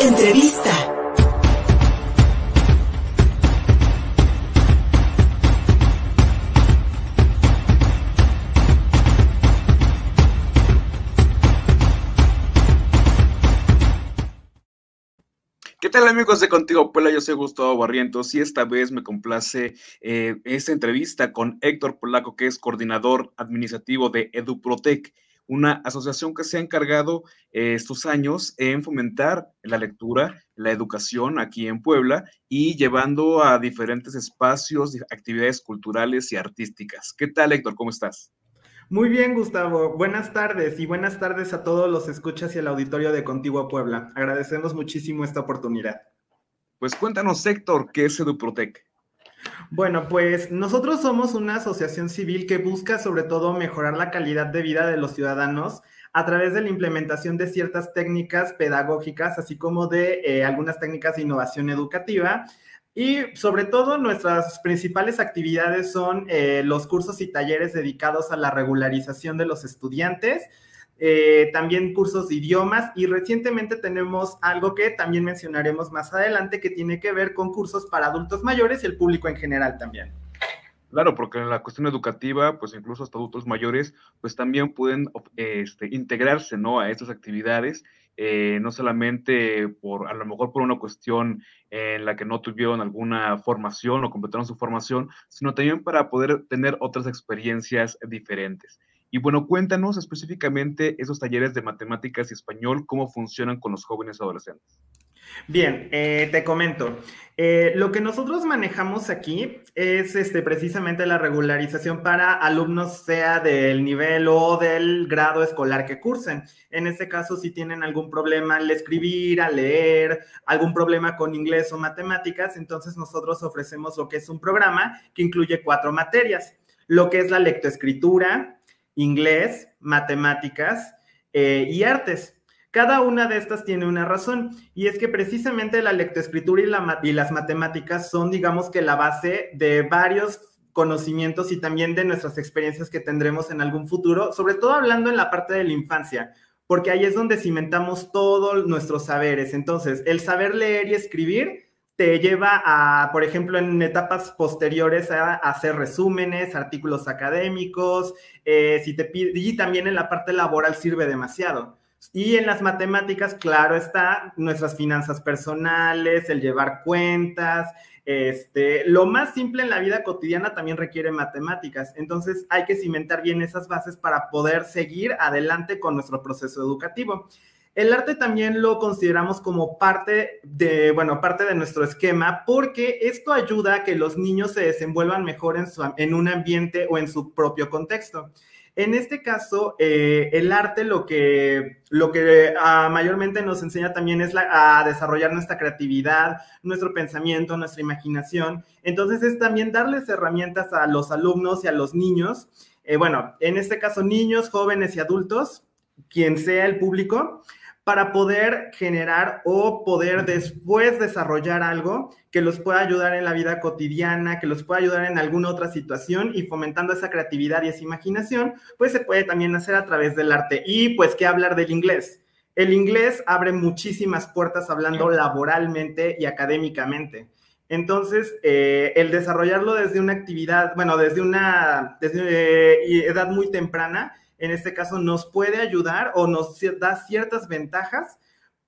Entrevista. ¿Qué tal amigos de Contigo Puebla? Yo soy Gustavo Barrientos y esta vez me complace eh, esta entrevista con Héctor Polaco, que es coordinador administrativo de EduProtec una asociación que se ha encargado eh, estos años en fomentar la lectura, la educación aquí en Puebla y llevando a diferentes espacios, actividades culturales y artísticas. ¿Qué tal, Héctor? ¿Cómo estás? Muy bien, Gustavo. Buenas tardes y buenas tardes a todos los escuchas y el auditorio de Contigo Puebla. Agradecemos muchísimo esta oportunidad. Pues cuéntanos, Héctor, ¿qué es EduProtec? Bueno, pues nosotros somos una asociación civil que busca sobre todo mejorar la calidad de vida de los ciudadanos a través de la implementación de ciertas técnicas pedagógicas, así como de eh, algunas técnicas de innovación educativa. Y sobre todo nuestras principales actividades son eh, los cursos y talleres dedicados a la regularización de los estudiantes, eh, también cursos de idiomas y recientemente tenemos algo que también mencionaremos más adelante que tiene que ver con cursos para adultos mayores y el público en general también. Claro, porque en la cuestión educativa, pues incluso hasta adultos mayores, pues también pueden este, integrarse, ¿no? A estas actividades, eh, no solamente por, a lo mejor por una cuestión en la que no tuvieron alguna formación o completaron su formación, sino también para poder tener otras experiencias diferentes. Y bueno, cuéntanos específicamente esos talleres de matemáticas y español, cómo funcionan con los jóvenes adolescentes. Bien, eh, te comento. Eh, lo que nosotros manejamos aquí es este, precisamente la regularización para alumnos, sea del nivel o del grado escolar que cursen. En este caso, si tienen algún problema al escribir, al leer, algún problema con inglés o matemáticas, entonces nosotros ofrecemos lo que es un programa que incluye cuatro materias, lo que es la lectoescritura, inglés, matemáticas eh, y artes. Cada una de estas tiene una razón y es que precisamente la lectoescritura y, y las matemáticas son, digamos que la base de varios conocimientos y también de nuestras experiencias que tendremos en algún futuro, sobre todo hablando en la parte de la infancia, porque ahí es donde cimentamos todos nuestros saberes. Entonces, el saber leer y escribir te lleva a, por ejemplo, en etapas posteriores a, hacer resúmenes, artículos académicos, eh, si te y también en la parte laboral sirve demasiado. Y en las matemáticas, claro está, nuestras finanzas personales, el llevar cuentas, este, lo más simple en la vida cotidiana también requiere matemáticas. Entonces hay que cimentar bien esas bases para poder seguir adelante con nuestro proceso educativo. El arte también lo consideramos como parte de, bueno, parte de nuestro esquema porque esto ayuda a que los niños se desenvuelvan mejor en, en un ambiente o en su propio contexto. En este caso, eh, el arte lo que, lo que ah, mayormente nos enseña también es a desarrollar nuestra creatividad, nuestro pensamiento, nuestra imaginación. Entonces es también darles herramientas a los alumnos y a los niños, eh, bueno, en este caso niños, jóvenes y adultos, quien sea el público, para poder generar o poder después desarrollar algo que los pueda ayudar en la vida cotidiana, que los pueda ayudar en alguna otra situación y fomentando esa creatividad y esa imaginación, pues se puede también hacer a través del arte. Y pues, ¿qué hablar del inglés? El inglés abre muchísimas puertas hablando laboralmente y académicamente. Entonces, eh, el desarrollarlo desde una actividad, bueno, desde una desde, eh, edad muy temprana, en este caso nos puede ayudar o nos da ciertas ventajas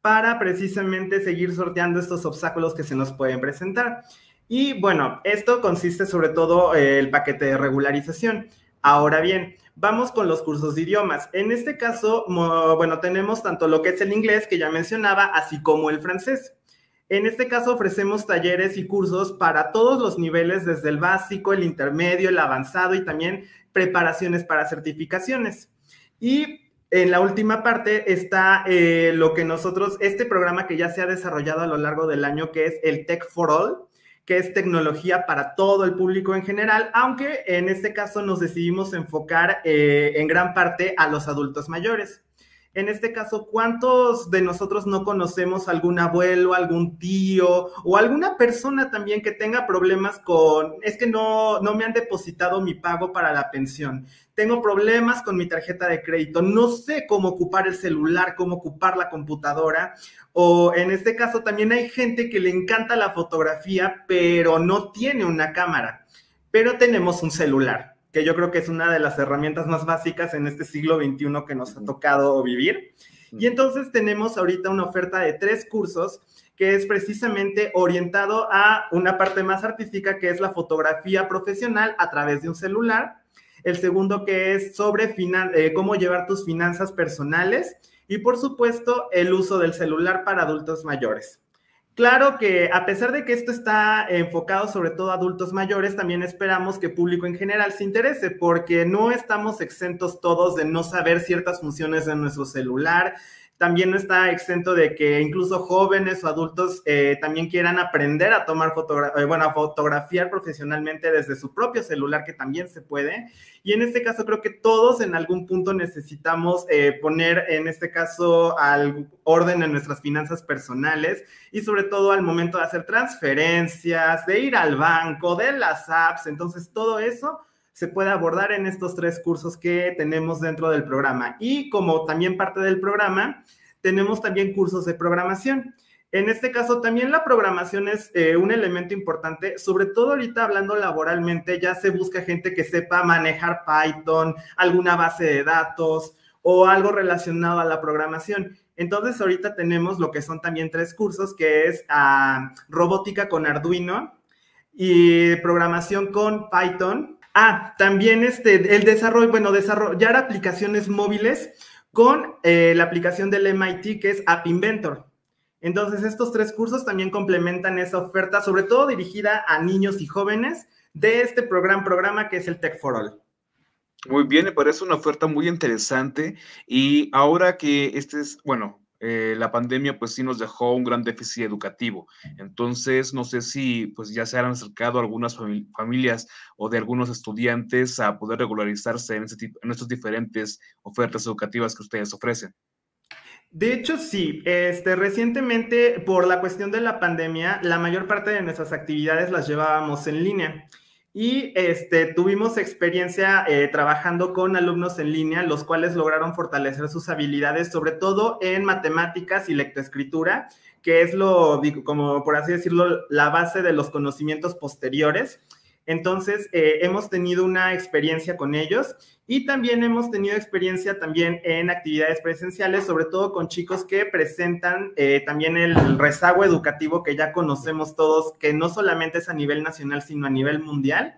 para precisamente seguir sorteando estos obstáculos que se nos pueden presentar. Y bueno, esto consiste sobre todo eh, el paquete de regularización. Ahora bien, vamos con los cursos de idiomas. En este caso, bueno, tenemos tanto lo que es el inglés que ya mencionaba, así como el francés. En este caso ofrecemos talleres y cursos para todos los niveles, desde el básico, el intermedio, el avanzado y también preparaciones para certificaciones. Y en la última parte está eh, lo que nosotros, este programa que ya se ha desarrollado a lo largo del año, que es el Tech for All, que es tecnología para todo el público en general, aunque en este caso nos decidimos enfocar eh, en gran parte a los adultos mayores. En este caso, ¿cuántos de nosotros no conocemos algún abuelo, algún tío o alguna persona también que tenga problemas con, es que no, no me han depositado mi pago para la pensión? Tengo problemas con mi tarjeta de crédito, no sé cómo ocupar el celular, cómo ocupar la computadora. O en este caso también hay gente que le encanta la fotografía, pero no tiene una cámara, pero tenemos un celular que yo creo que es una de las herramientas más básicas en este siglo XXI que nos ha tocado vivir. Y entonces tenemos ahorita una oferta de tres cursos que es precisamente orientado a una parte más artística que es la fotografía profesional a través de un celular. El segundo que es sobre eh, cómo llevar tus finanzas personales y por supuesto el uso del celular para adultos mayores. Claro que a pesar de que esto está enfocado sobre todo a adultos mayores, también esperamos que el público en general se interese, porque no estamos exentos todos de no saber ciertas funciones de nuestro celular, también no está exento de que incluso jóvenes o adultos eh, también quieran aprender a tomar fotografía, eh, bueno, a fotografiar profesionalmente desde su propio celular, que también se puede. Y en este caso creo que todos en algún punto necesitamos eh, poner, en este caso, al orden en nuestras finanzas personales y sobre todo al momento de hacer transferencias, de ir al banco, de las apps. Entonces, todo eso se puede abordar en estos tres cursos que tenemos dentro del programa. Y como también parte del programa, tenemos también cursos de programación. En este caso, también la programación es eh, un elemento importante, sobre todo ahorita hablando laboralmente, ya se busca gente que sepa manejar Python, alguna base de datos o algo relacionado a la programación. Entonces, ahorita tenemos lo que son también tres cursos, que es ah, robótica con Arduino y programación con Python Ah, también este, el desarrollo, bueno, desarrollar aplicaciones móviles con eh, la aplicación del MIT que es App Inventor. Entonces, estos tres cursos también complementan esa oferta, sobre todo dirigida a niños y jóvenes de este programa, programa que es el Tech for All. Muy bien, me parece una oferta muy interesante y ahora que este es, bueno, eh, la pandemia pues sí nos dejó un gran déficit educativo. Entonces, no sé si pues ya se han acercado algunas familias o de algunos estudiantes a poder regularizarse en, este en estas diferentes ofertas educativas que ustedes ofrecen. De hecho, sí. Este, recientemente, por la cuestión de la pandemia, la mayor parte de nuestras actividades las llevábamos en línea. Y este, tuvimos experiencia eh, trabajando con alumnos en línea, los cuales lograron fortalecer sus habilidades, sobre todo en matemáticas y lectoescritura, que es lo, como por así decirlo, la base de los conocimientos posteriores. Entonces, eh, hemos tenido una experiencia con ellos y también hemos tenido experiencia también en actividades presenciales, sobre todo con chicos que presentan eh, también el rezago educativo que ya conocemos todos, que no solamente es a nivel nacional, sino a nivel mundial.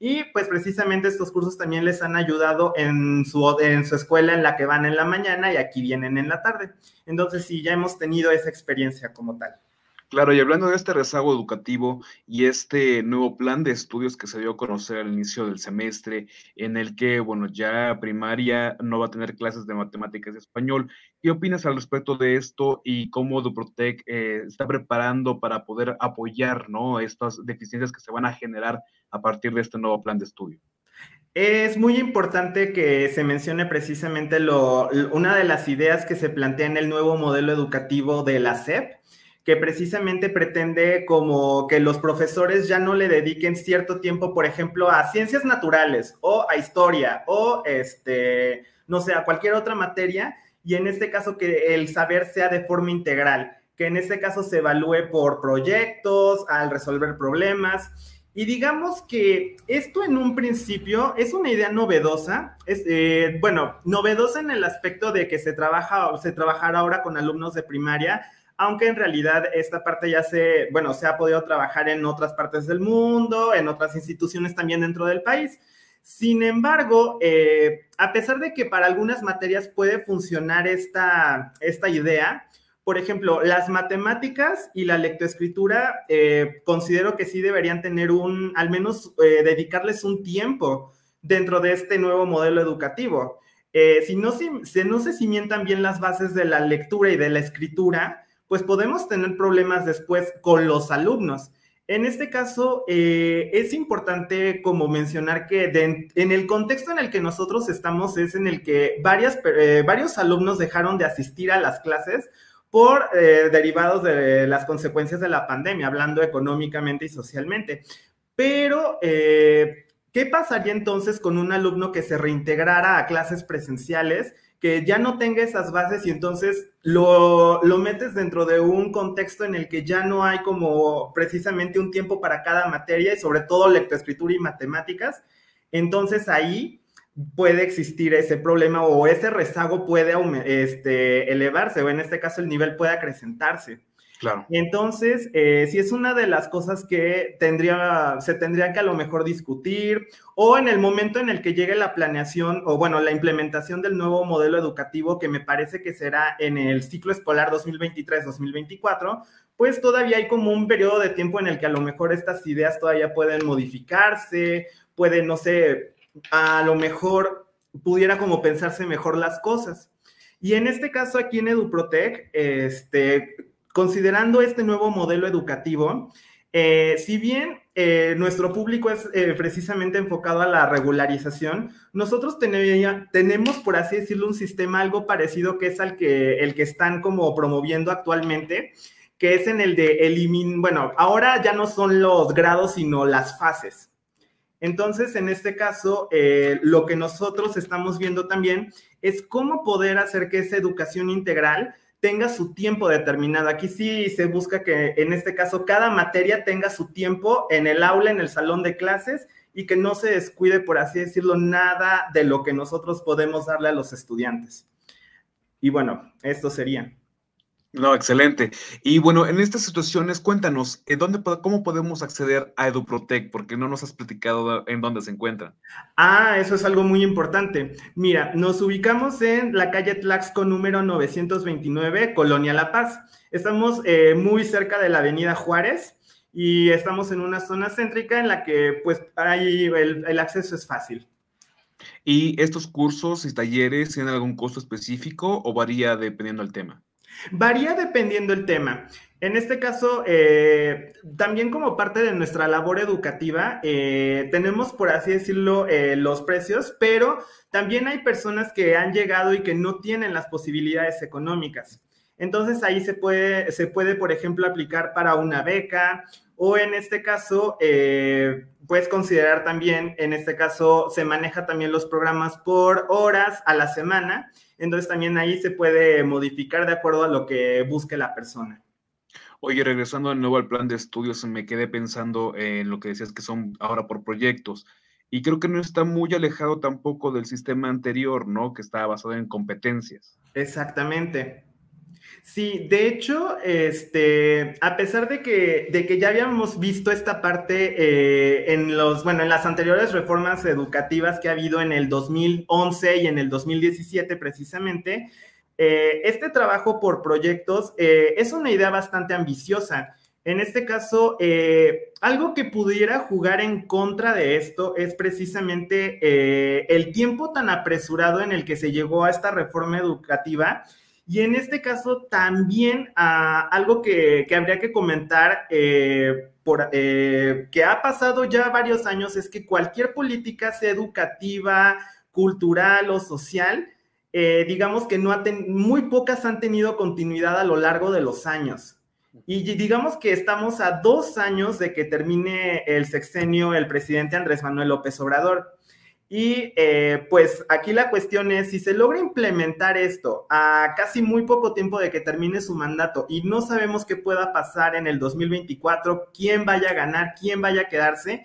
Y pues precisamente estos cursos también les han ayudado en su, en su escuela en la que van en la mañana y aquí vienen en la tarde. Entonces sí, ya hemos tenido esa experiencia como tal. Claro, y hablando de este rezago educativo y este nuevo plan de estudios que se dio a conocer al inicio del semestre, en el que, bueno, ya primaria no va a tener clases de matemáticas y español, ¿qué opinas al respecto de esto y cómo Duprotec eh, está preparando para poder apoyar, ¿no? Estas deficiencias que se van a generar a partir de este nuevo plan de estudio? Es muy importante que se mencione precisamente lo, una de las ideas que se plantea en el nuevo modelo educativo de la SEP, que precisamente pretende como que los profesores ya no le dediquen cierto tiempo, por ejemplo, a ciencias naturales o a historia o, este, no sé, a cualquier otra materia, y en este caso que el saber sea de forma integral, que en este caso se evalúe por proyectos, al resolver problemas. Y digamos que esto en un principio es una idea novedosa, es, eh, bueno, novedosa en el aspecto de que se trabaja, se trabajará ahora con alumnos de primaria, aunque en realidad esta parte ya se, bueno, se ha podido trabajar en otras partes del mundo, en otras instituciones también dentro del país. Sin embargo, eh, a pesar de que para algunas materias puede funcionar esta, esta idea, por ejemplo, las matemáticas y la lectoescritura, eh, considero que sí deberían tener un, al menos eh, dedicarles un tiempo dentro de este nuevo modelo educativo. si, no, si no se cimientan bien las bases de la lectura y de la escritura, pues podemos tener problemas después con los alumnos. En este caso, eh, es importante como mencionar que en el contexto en el que nosotros estamos es en el que varias, eh, varios alumnos dejaron de asistir a las clases por eh, derivados de las consecuencias de la pandemia, hablando económicamente y socialmente. Pero, ¿qué pasaría entonces con un alumno que se reintegrara a clases presenciales? Que ya no tenga esas bases y entonces lo, lo, metes dentro de un contexto en el que ya no hay como precisamente un tiempo para cada materia y sobre todo lectoescritura y matemáticas, entonces ahí puede existir ese problema o ese rezago puede este, elevarse o en este caso el nivel puede acrecentarse. Claro. Entonces, eh, si es una de las cosas que tendría, se tendría que a lo mejor discutir, o en el momento en el que llegue la planeación, o bueno, la implementación del nuevo modelo educativo, que me parece que será en el ciclo escolar 2023-2024, pues todavía hay como un periodo de tiempo en el que a lo mejor estas ideas todavía pueden modificarse, pueden, no sé, a lo mejor pudiera como pensarse mejor las cosas. Y en este caso aquí en EduProtec, este, considerando este nuevo modelo educativo, eh, si bien eh, nuestro público es eh, precisamente enfocado a la regularización, nosotros tenemos, por así decirlo, un sistema algo parecido que es al que, el que están como promoviendo actualmente, que es en el de eliminar, bueno, ahora ya no son los grados, sino las fases. Entonces, en este caso, lo que nosotros estamos viendo también es cómo poder hacer que esa educación integral tenga su tiempo determinado. Aquí sí se busca que en este caso cada materia tenga su tiempo en el aula, en el salón de clases y que no se descuide, por así decirlo, nada de lo que nosotros podemos darle a los estudiantes. Y bueno, esto sería. No, excelente. Y bueno, en estas situaciones, cuéntanos, ¿en dónde, ¿cómo podemos acceder a EduProtec? Porque no nos has platicado en dónde se encuentra. Ah, eso es algo muy importante. Mira, nos ubicamos en la calle Tlaxco número 929, Colonia La Paz. Estamos eh, muy cerca de la avenida Juárez y estamos en una zona céntrica en la que pues ahí el, el acceso es fácil. ¿Y estos cursos y talleres tienen algún costo específico o varía dependiendo del tema? Varía dependiendo el tema. En este caso, eh, también como parte de nuestra labor educativa, eh, tenemos, por así decirlo, eh, los precios, pero también hay personas que han llegado y que no tienen las posibilidades económicas. Entonces ahí se puede, se puede, por ejemplo, aplicar para una beca o en este caso, puedes considerar también, en este caso, se maneja también los programas por horas a la semana entonces también ahí se puede modificar de acuerdo a lo que busque la persona. Oye, regresando de nuevo al plan de estudios, me quedé pensando en lo que decías que son ahora por proyectos. Y creo que no está muy alejado tampoco del sistema anterior, ¿no? Que está basado en competencias. Exactamente. Sí, de hecho, este, a pesar de que, de que ya habíamos visto esta parte eh, en los, bueno, en las anteriores reformas educativas que ha habido en el 2011 y en el 2017 precisamente, eh, este trabajo por proyectos eh, es una idea bastante ambiciosa. En este caso, algo que pudiera jugar en contra de esto es precisamente el tiempo tan apresurado en el que se llegó a esta reforma educativa y en este caso también ah, algo que, habría que comentar, eh, por, eh, que ha pasado ya varios años, es que cualquier política, sea educativa, cultural o social, eh, digamos que no ha muy pocas han tenido continuidad a lo largo de los años. Y digamos que estamos a dos años de que termine el sexenio el presidente Andrés Manuel López Obrador. Y eh, pues aquí la cuestión es, si se logra implementar esto a casi muy poco tiempo de que termine su mandato y no sabemos qué pueda pasar en el 2024, quién vaya a ganar, quién vaya a quedarse,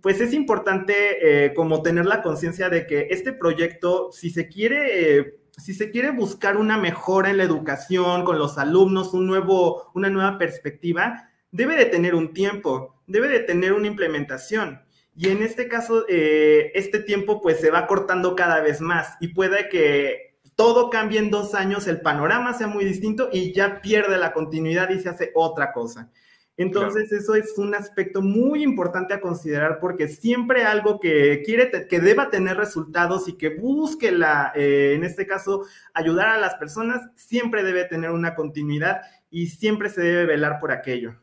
pues es importante eh, como tener la conciencia de que este proyecto, si se quiere... Eh, si se quiere buscar una mejora en la educación con los alumnos, un nuevo, una nueva perspectiva, debe de tener un tiempo, debe de tener una implementación. Y en este caso, eh, este tiempo pues se va cortando cada vez más y puede que todo cambie en dos años, el panorama sea muy distinto y ya pierde la continuidad y se hace otra cosa. Entonces, eso es un aspecto muy importante a considerar porque siempre algo que quiere, que deba tener resultados y que busque la, eh, en este caso, ayudar a las personas, siempre debe tener una continuidad y siempre se debe velar por aquello.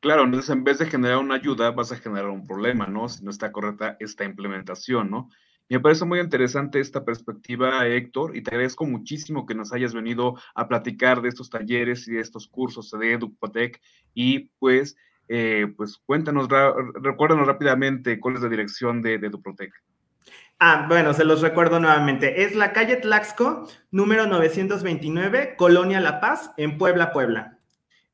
Claro, entonces en vez de generar una ayuda, vas a generar un problema, ¿no? Si no está correcta esta implementación, ¿no? Me parece muy interesante esta perspectiva, Héctor, y te agradezco muchísimo que nos hayas venido a platicar de estos talleres y de estos cursos de EduPotec. Y pues, eh, pues cuéntanos, recuérdanos rápidamente cuál es la dirección de, de EduProtec. Ah, bueno, se los recuerdo nuevamente. Es la calle Tlaxco, número 929, Colonia La Paz, en Puebla, Puebla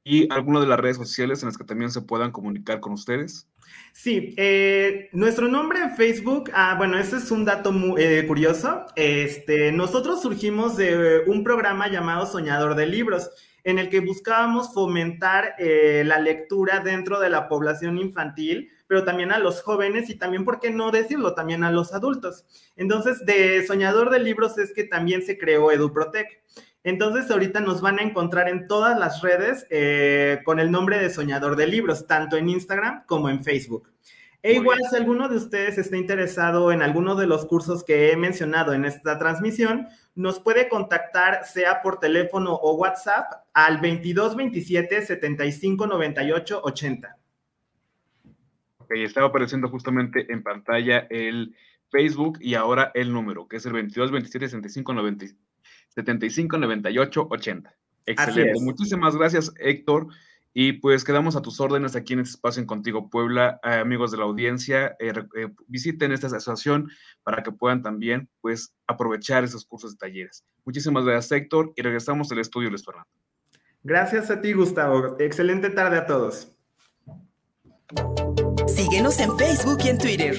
y alguna de las redes sociales en las que también se puedan comunicar con ustedes. Sí, eh, nuestro nombre en Facebook, ah, bueno, ese es un dato muy eh, curioso. Este, nosotros surgimos de un programa llamado Soñador de Libros, en el que buscábamos fomentar eh, la lectura dentro de la población infantil, pero también a los jóvenes y también, ¿por qué no decirlo?, también a los adultos. Entonces, de Soñador de Libros es que también se creó EduProtec. Entonces ahorita nos van a encontrar en todas las redes eh, con el nombre de Soñador de Libros, tanto en Instagram como en Facebook. E igual si alguno de ustedes está interesado en alguno de los cursos que he mencionado en esta transmisión, nos puede contactar sea por teléfono o WhatsApp al 22 27 75 98 80. Ok, estaba apareciendo justamente en pantalla el Facebook y ahora el número, que es el 22 27 75 98. 75 98 80. Excelente. Muchísimas gracias, Héctor. Y pues quedamos a tus órdenes aquí en este espacio en Contigo Puebla. Eh, amigos de la audiencia, eh, eh, visiten esta asociación para que puedan también pues aprovechar esos cursos de talleres. Muchísimas gracias, Héctor. Y regresamos al estudio, Luis Fernando. Gracias a ti, Gustavo. Excelente tarde a todos. Síguenos en Facebook y en Twitter.